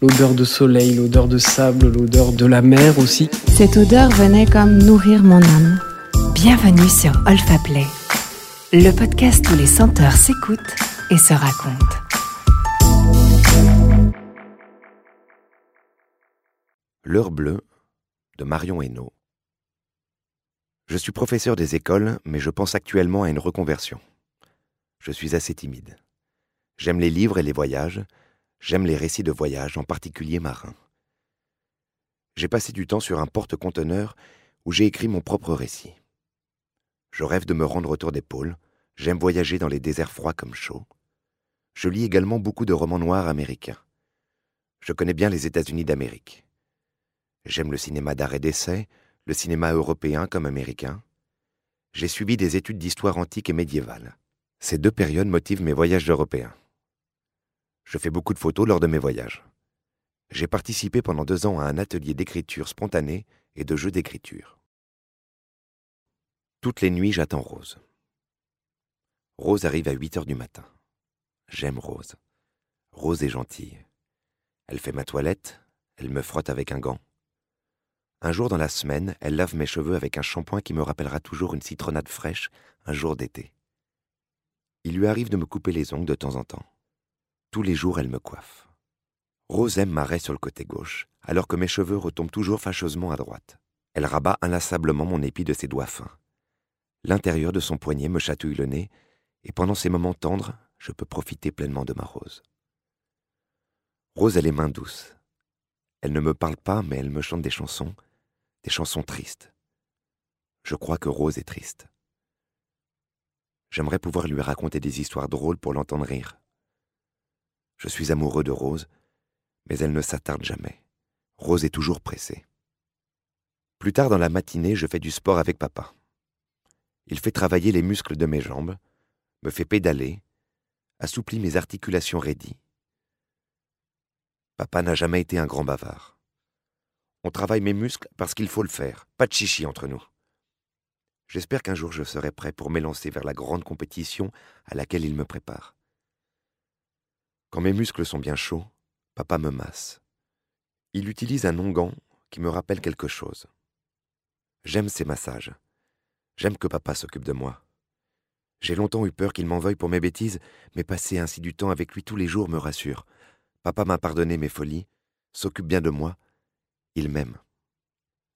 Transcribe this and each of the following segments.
L'odeur de soleil, l'odeur de sable, l'odeur de la mer aussi. Cette odeur venait comme nourrir mon âme. Bienvenue sur Olfa Play, le podcast où les senteurs s'écoutent et se racontent. L'heure bleue de Marion Hainaut. Je suis professeur des écoles, mais je pense actuellement à une reconversion. Je suis assez timide. J'aime les livres et les voyages, J'aime les récits de voyage, en particulier marins. J'ai passé du temps sur un porte-conteneur où j'ai écrit mon propre récit. Je rêve de me rendre autour des pôles, j'aime voyager dans les déserts froids comme chauds. Je lis également beaucoup de romans noirs américains. Je connais bien les États-Unis d'Amérique. J'aime le cinéma d'art et d'essai, le cinéma européen comme américain. J'ai suivi des études d'histoire antique et médiévale. Ces deux périodes motivent mes voyages européens. Je fais beaucoup de photos lors de mes voyages. J'ai participé pendant deux ans à un atelier d'écriture spontanée et de jeux d'écriture. Toutes les nuits, j'attends Rose. Rose arrive à 8 heures du matin. J'aime Rose. Rose est gentille. Elle fait ma toilette, elle me frotte avec un gant. Un jour dans la semaine, elle lave mes cheveux avec un shampoing qui me rappellera toujours une citronnade fraîche un jour d'été. Il lui arrive de me couper les ongles de temps en temps. Tous les jours, elle me coiffe. Rose aime m'arrête sur le côté gauche, alors que mes cheveux retombent toujours fâcheusement à droite. Elle rabat inlassablement mon épi de ses doigts fins. L'intérieur de son poignet me chatouille le nez, et pendant ces moments tendres, je peux profiter pleinement de ma Rose. Rose a les mains douces. Elle ne me parle pas, mais elle me chante des chansons, des chansons tristes. Je crois que Rose est triste. J'aimerais pouvoir lui raconter des histoires drôles pour l'entendre rire. Je suis amoureux de Rose, mais elle ne s'attarde jamais. Rose est toujours pressée. Plus tard dans la matinée, je fais du sport avec papa. Il fait travailler les muscles de mes jambes, me fait pédaler, assouplit mes articulations raidies. Papa n'a jamais été un grand bavard. On travaille mes muscles parce qu'il faut le faire, pas de chichi entre nous. J'espère qu'un jour je serai prêt pour m'élancer vers la grande compétition à laquelle il me prépare. Quand mes muscles sont bien chauds, papa me masse. Il utilise un onguent qui me rappelle quelque chose. J'aime ces massages. J'aime que papa s'occupe de moi. J'ai longtemps eu peur qu'il m'en veuille pour mes bêtises, mais passer ainsi du temps avec lui tous les jours me rassure. Papa m'a pardonné mes folies, s'occupe bien de moi, il m'aime.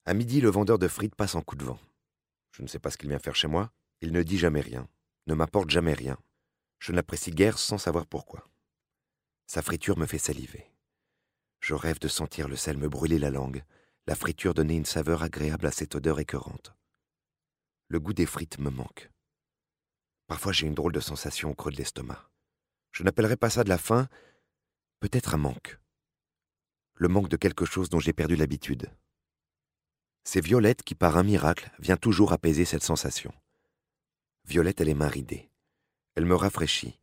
À midi, le vendeur de frites passe en coup de vent. Je ne sais pas ce qu'il vient faire chez moi, il ne dit jamais rien, ne m'apporte jamais rien. Je n'apprécie guère sans savoir pourquoi. Sa friture me fait saliver. Je rêve de sentir le sel me brûler la langue, la friture donner une saveur agréable à cette odeur écœurante. Le goût des frites me manque. Parfois j'ai une drôle de sensation au creux de l'estomac. Je n'appellerai pas ça de la faim, peut-être un manque. Le manque de quelque chose dont j'ai perdu l'habitude. C'est Violette qui, par un miracle, vient toujours apaiser cette sensation. Violette a les mains ridées. Elle me rafraîchit,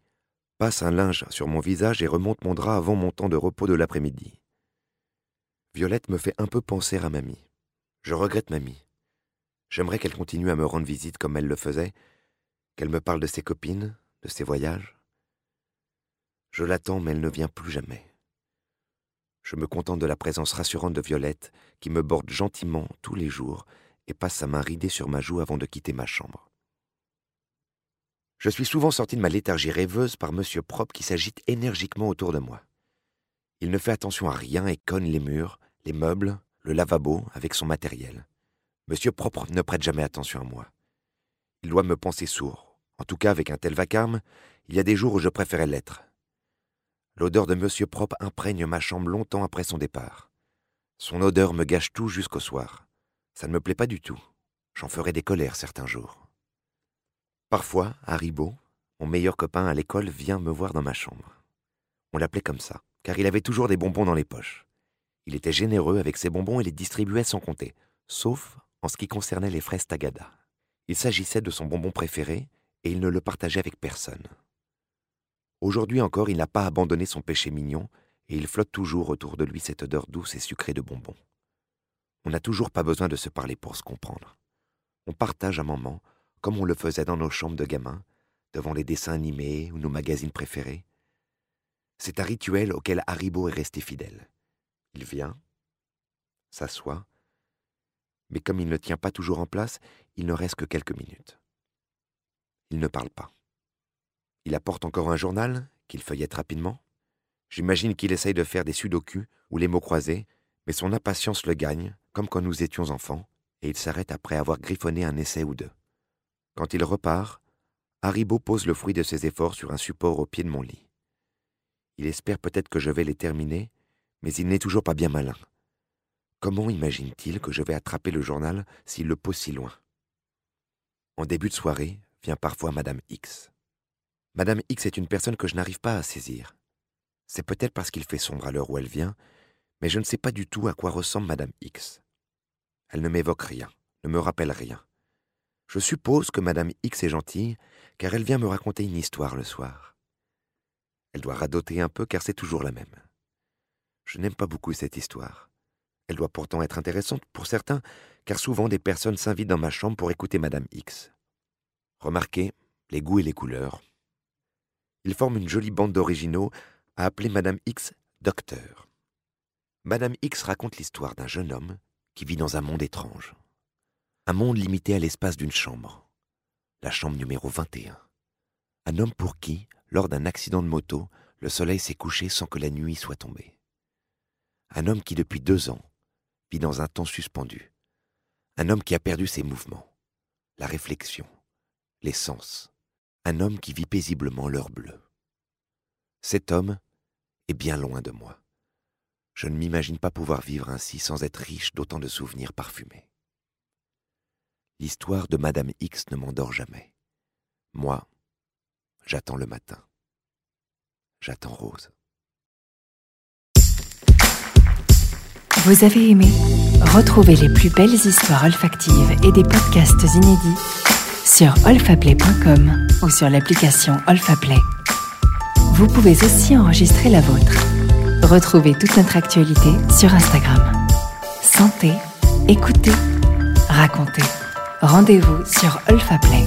passe un linge sur mon visage et remonte mon drap avant mon temps de repos de l'après-midi. Violette me fait un peu penser à mamie. Je regrette mamie. J'aimerais qu'elle continue à me rendre visite comme elle le faisait, qu'elle me parle de ses copines, de ses voyages. Je l'attends, mais elle ne vient plus jamais. Je me contente de la présence rassurante de Violette, qui me borde gentiment tous les jours et passe sa main ridée sur ma joue avant de quitter ma chambre. Je suis souvent sorti de ma léthargie rêveuse par Monsieur Propre qui s'agite énergiquement autour de moi. Il ne fait attention à rien et conne les murs, les meubles, le lavabo avec son matériel. Monsieur Propre ne prête jamais attention à moi. Il doit me penser sourd. En tout cas, avec un tel vacarme, il y a des jours où je préférais l'être. L'odeur de Monsieur Propre imprègne ma chambre longtemps après son départ. Son odeur me gâche tout jusqu'au soir. Ça ne me plaît pas du tout. J'en ferai des colères certains jours. Parfois, Haribo, mon meilleur copain à l'école, vient me voir dans ma chambre. On l'appelait comme ça, car il avait toujours des bonbons dans les poches. Il était généreux avec ses bonbons et les distribuait sans compter, sauf en ce qui concernait les fraises Tagada. Il s'agissait de son bonbon préféré et il ne le partageait avec personne. Aujourd'hui encore, il n'a pas abandonné son péché mignon et il flotte toujours autour de lui cette odeur douce et sucrée de bonbons. On n'a toujours pas besoin de se parler pour se comprendre. On partage un moment, comme on le faisait dans nos chambres de gamins, devant les dessins animés ou nos magazines préférés. C'est un rituel auquel Haribo est resté fidèle. Il vient, s'assoit, mais comme il ne tient pas toujours en place, il ne reste que quelques minutes. Il ne parle pas. Il apporte encore un journal qu'il feuillette rapidement. J'imagine qu'il essaye de faire des sudoku ou les mots croisés, mais son impatience le gagne, comme quand nous étions enfants, et il s'arrête après avoir griffonné un essai ou deux. Quand il repart, Haribo pose le fruit de ses efforts sur un support au pied de mon lit. Il espère peut-être que je vais les terminer, mais il n'est toujours pas bien malin. Comment imagine-t-il que je vais attraper le journal s'il le pose si loin? En début de soirée, vient parfois Madame X. Madame X est une personne que je n'arrive pas à saisir. C'est peut-être parce qu'il fait sombre à l'heure où elle vient, mais je ne sais pas du tout à quoi ressemble Madame X. Elle ne m'évoque rien, ne me rappelle rien. Je suppose que Madame X est gentille, car elle vient me raconter une histoire le soir. Elle doit radoter un peu, car c'est toujours la même. Je n'aime pas beaucoup cette histoire. Elle doit pourtant être intéressante pour certains, car souvent des personnes s'invitent dans ma chambre pour écouter Madame X. Remarquez les goûts et les couleurs. Ils forment une jolie bande d'originaux à appeler Madame X docteur. Madame X raconte l'histoire d'un jeune homme qui vit dans un monde étrange. Un monde limité à l'espace d'une chambre. La chambre numéro 21. Un homme pour qui, lors d'un accident de moto, le soleil s'est couché sans que la nuit soit tombée. Un homme qui, depuis deux ans, vit dans un temps suspendu. Un homme qui a perdu ses mouvements, la réflexion, les sens. Un homme qui vit paisiblement l'heure bleue. Cet homme est bien loin de moi. Je ne m'imagine pas pouvoir vivre ainsi sans être riche d'autant de souvenirs parfumés. L'histoire de Madame X ne m'endort jamais. Moi, j'attends le matin. J'attends Rose. Vous avez aimé Retrouvez les plus belles histoires olfactives et des podcasts inédits sur olfaplay.com ou sur l'application Olfaplay. Vous pouvez aussi enregistrer la vôtre. Retrouvez toute notre actualité sur Instagram. Sentez, écoutez, racontez. Rendez-vous sur Olfaplay.